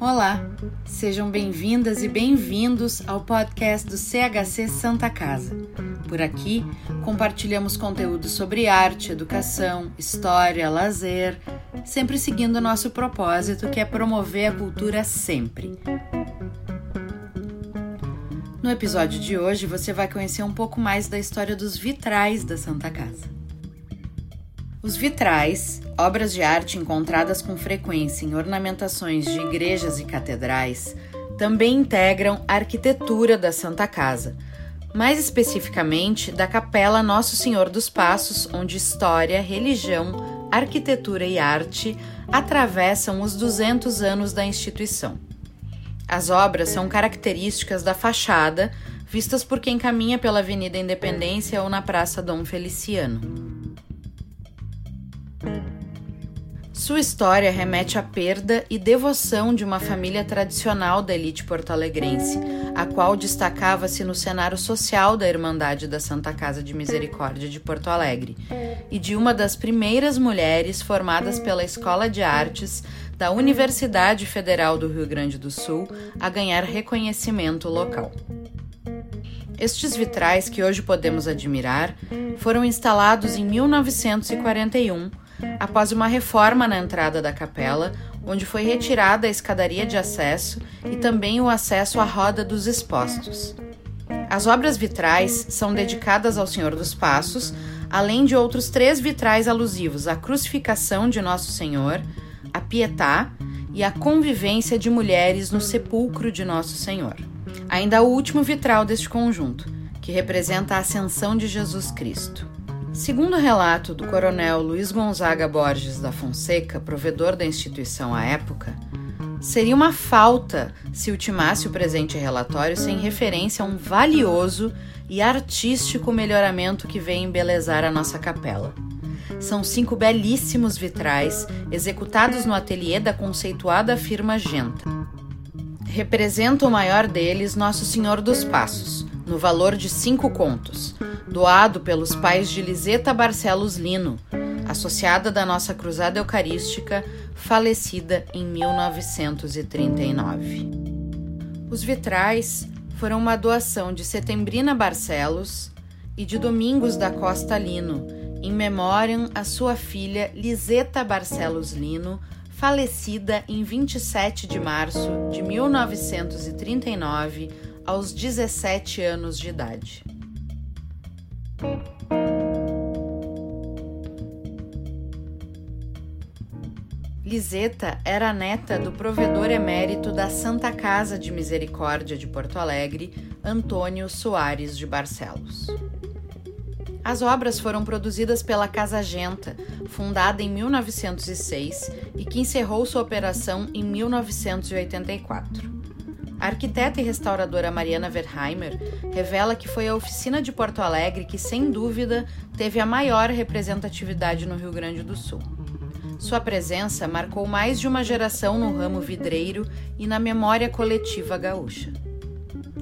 Olá, sejam bem-vindas e bem-vindos ao podcast do CHC Santa Casa. Por aqui, compartilhamos conteúdo sobre arte, educação, história, lazer, sempre seguindo o nosso propósito, que é promover a cultura sempre. No episódio de hoje, você vai conhecer um pouco mais da história dos vitrais da Santa Casa. Os vitrais, obras de arte encontradas com frequência em ornamentações de igrejas e catedrais, também integram a arquitetura da Santa Casa, mais especificamente da Capela Nosso Senhor dos Passos, onde história, religião, arquitetura e arte atravessam os 200 anos da instituição. As obras são características da fachada, vistas por quem caminha pela Avenida Independência ou na Praça Dom Feliciano. Sua história remete à perda e devoção de uma família tradicional da elite porto-alegrense, a qual destacava-se no cenário social da Irmandade da Santa Casa de Misericórdia de Porto Alegre, e de uma das primeiras mulheres formadas pela Escola de Artes da Universidade Federal do Rio Grande do Sul a ganhar reconhecimento local. Estes vitrais que hoje podemos admirar foram instalados em 1941 após uma reforma na entrada da capela, onde foi retirada a escadaria de acesso e também o acesso à roda dos expostos. As obras vitrais são dedicadas ao Senhor dos Passos, além de outros três vitrais alusivos à crucificação de Nosso Senhor, a Pietá e a convivência de mulheres no sepulcro de Nosso Senhor. Ainda o último vitral deste conjunto, que representa a ascensão de Jesus Cristo. Segundo o relato do coronel Luiz Gonzaga Borges da Fonseca, provedor da instituição à época, seria uma falta se ultimasse o presente relatório sem referência a um valioso e artístico melhoramento que vem embelezar a nossa capela. São cinco belíssimos vitrais executados no ateliê da conceituada firma Genta. Representa o maior deles Nosso Senhor dos Passos, no valor de cinco contos, doado pelos pais de Liseta Barcelos Lino, associada da nossa Cruzada Eucarística, falecida em 1939. Os vitrais foram uma doação de Setembrina Barcelos e de Domingos da Costa Lino, em memória a sua filha Liseta Barcelos Lino, falecida em 27 de março de 1939, aos 17 anos de idade. Liseta era neta do provedor emérito da Santa Casa de Misericórdia de Porto Alegre, Antônio Soares de Barcelos. As obras foram produzidas pela Casa Genta, fundada em 1906 e que encerrou sua operação em 1984. A arquiteta e restauradora Mariana Verheimer revela que foi a oficina de Porto Alegre que, sem dúvida, teve a maior representatividade no Rio Grande do Sul. Sua presença marcou mais de uma geração no ramo vidreiro e na memória coletiva gaúcha.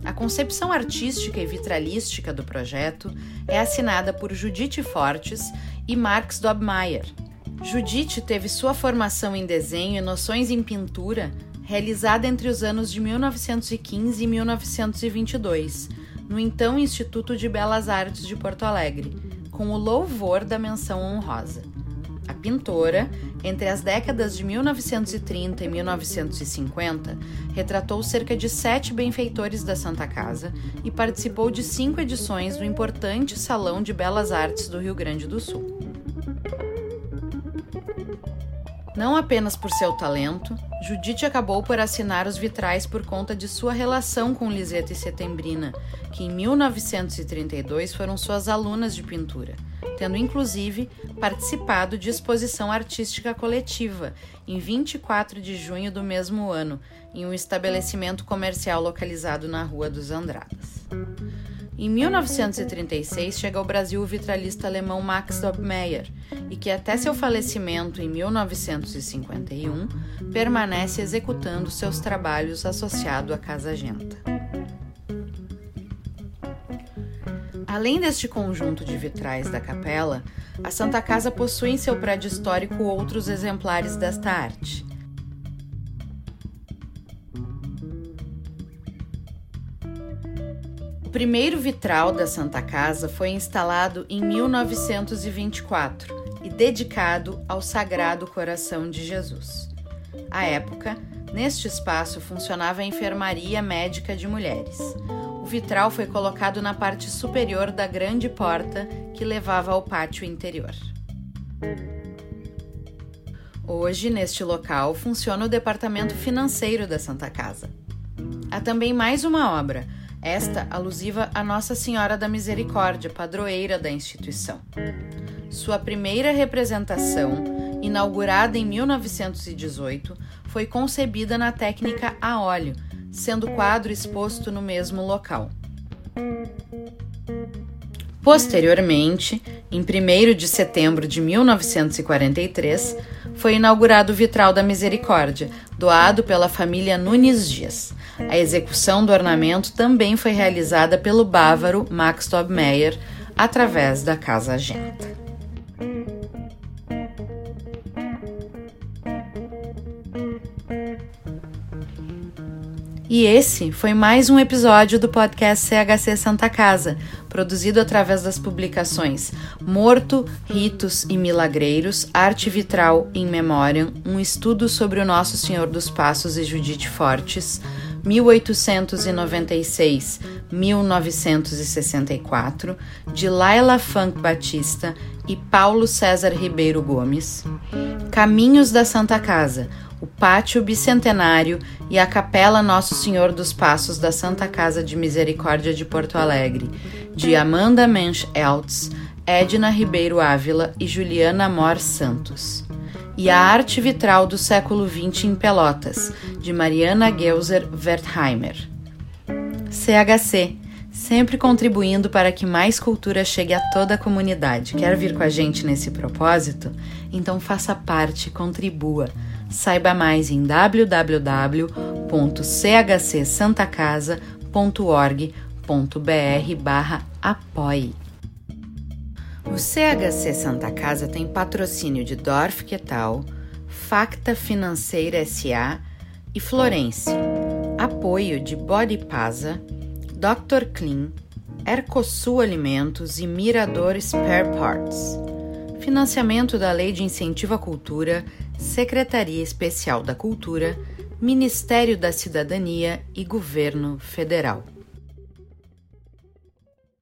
A concepção artística e vitralística do projeto é assinada por Judite Fortes e Marx Dobmeier. Judite teve sua formação em desenho e noções em pintura realizada entre os anos de 1915 e 1922, no então Instituto de Belas Artes de Porto Alegre, com o louvor da menção honrosa. A pintora, entre as décadas de 1930 e 1950, retratou cerca de sete benfeitores da Santa Casa e participou de cinco edições do importante Salão de Belas Artes do Rio Grande do Sul. Não apenas por seu talento, Judite acabou por assinar os vitrais por conta de sua relação com Liseta e Setembrina, que em 1932 foram suas alunas de pintura, tendo inclusive participado de exposição artística coletiva em 24 de junho do mesmo ano, em um estabelecimento comercial localizado na Rua dos Andradas. Em 1936 chega ao Brasil o vitralista alemão Max Dobmeier, e que até seu falecimento em 1951 permanece executando seus trabalhos associado à Casa Genta. Além deste conjunto de vitrais da capela, a Santa Casa possui em seu prédio histórico outros exemplares desta arte. Primeiro vitral da Santa Casa foi instalado em 1924 e dedicado ao Sagrado Coração de Jesus. À época, neste espaço funcionava a enfermaria médica de mulheres. O vitral foi colocado na parte superior da grande porta que levava ao pátio interior. Hoje, neste local, funciona o departamento financeiro da Santa Casa. Há também mais uma obra, esta alusiva a Nossa Senhora da Misericórdia, padroeira da instituição. Sua primeira representação, inaugurada em 1918, foi concebida na técnica a óleo sendo o quadro exposto no mesmo local. Posteriormente, em 1 de setembro de 1943, foi inaugurado o Vitral da Misericórdia, doado pela família Nunes Dias. A execução do ornamento também foi realizada pelo bávaro Max Dobmeier através da Casa Genta. E esse foi mais um episódio do podcast CHC Santa Casa, produzido através das publicações Morto, Ritos e Milagreiros, Arte Vitral in Memoriam, um estudo sobre o Nosso Senhor dos Passos e Judite Fortes, 1896-1964, de Laila Funk Batista e Paulo César Ribeiro Gomes, Caminhos da Santa Casa, o Pátio Bicentenário e a Capela Nosso Senhor dos Passos da Santa Casa de Misericórdia de Porto Alegre, de Amanda Mensch Eltz, Edna Ribeiro Ávila e Juliana Mor Santos. E a Arte Vitral do século XX em Pelotas, de Mariana Geuser Wertheimer. CHC, sempre contribuindo para que mais cultura chegue a toda a comunidade. Quer vir com a gente nesse propósito? Então faça parte, contribua. Saiba mais em www.chcsantacasa.org.br barra apoie. O CHC Santa Casa tem patrocínio de Dorf Quetal, Facta Financeira SA e Florence, apoio de Body Pasa, Dr. Clean, Ercosul Alimentos e Mirador Spare Parts. Financiamento da Lei de Incentivo à Cultura, Secretaria Especial da Cultura, Ministério da Cidadania e Governo Federal.